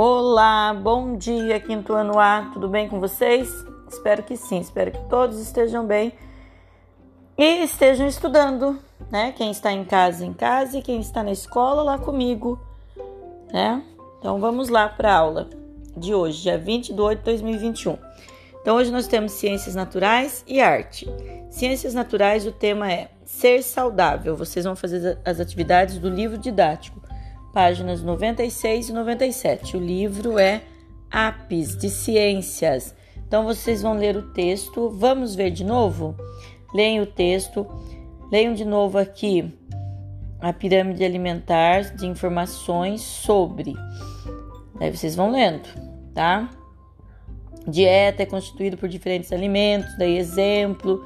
Olá, bom dia, quinto ano A, tudo bem com vocês? Espero que sim, espero que todos estejam bem e estejam estudando, né? Quem está em casa, em casa, e quem está na escola, lá comigo, né? Então vamos lá para a aula de hoje, dia 20 de 8 de 2021. Então hoje nós temos Ciências Naturais e Arte. Ciências Naturais, o tema é Ser Saudável. Vocês vão fazer as atividades do livro didático páginas 96 e 97. O livro é Apis de Ciências. Então vocês vão ler o texto. Vamos ver de novo? Leiam o texto. Leiam de novo aqui a pirâmide alimentar de informações sobre. Aí vocês vão lendo, tá? Dieta é constituída por diferentes alimentos, daí exemplo.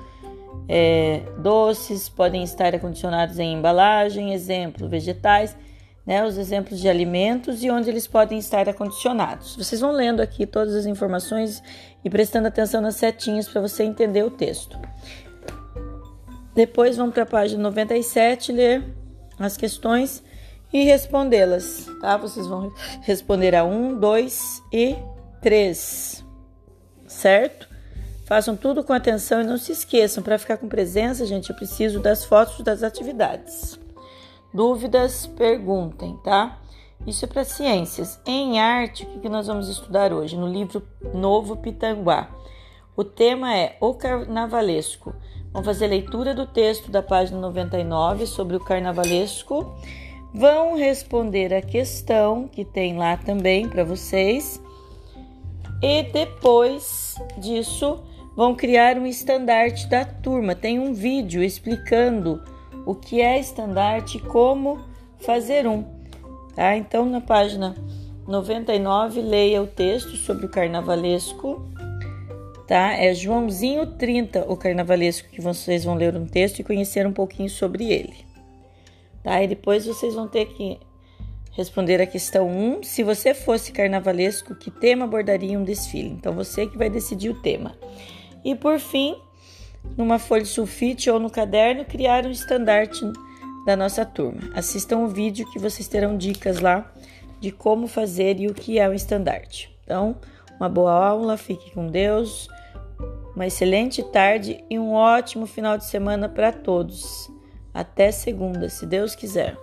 É, doces podem estar acondicionados em embalagem, exemplo, vegetais né, os exemplos de alimentos e onde eles podem estar acondicionados. Vocês vão lendo aqui todas as informações e prestando atenção nas setinhas para você entender o texto. Depois vão para a página 97 ler as questões e respondê-las, tá? Vocês vão responder a 1, 2 e 3, certo? Façam tudo com atenção e não se esqueçam, para ficar com presença, gente, eu preciso das fotos das atividades. Dúvidas, perguntem, tá? Isso é para ciências. Em arte, o que nós vamos estudar hoje? No livro Novo Pitanguá. O tema é O Carnavalesco. Vamos fazer leitura do texto da página 99 sobre o carnavalesco. Vão responder a questão que tem lá também para vocês. E depois disso, vão criar um estandarte da turma. Tem um vídeo explicando o que é estandarte como fazer um. Tá? Então, na página 99, leia o texto sobre o carnavalesco. Tá? É Joãozinho 30, o carnavalesco, que vocês vão ler um texto e conhecer um pouquinho sobre ele. Tá? E depois vocês vão ter que responder a questão 1. Se você fosse carnavalesco, que tema abordaria um desfile? Então, você que vai decidir o tema. E por fim, numa folha de sulfite ou no caderno, criar um estandarte da nossa turma. Assistam o vídeo que vocês terão dicas lá de como fazer e o que é o estandarte. Então, uma boa aula, fique com Deus, uma excelente tarde e um ótimo final de semana para todos. Até segunda, se Deus quiser.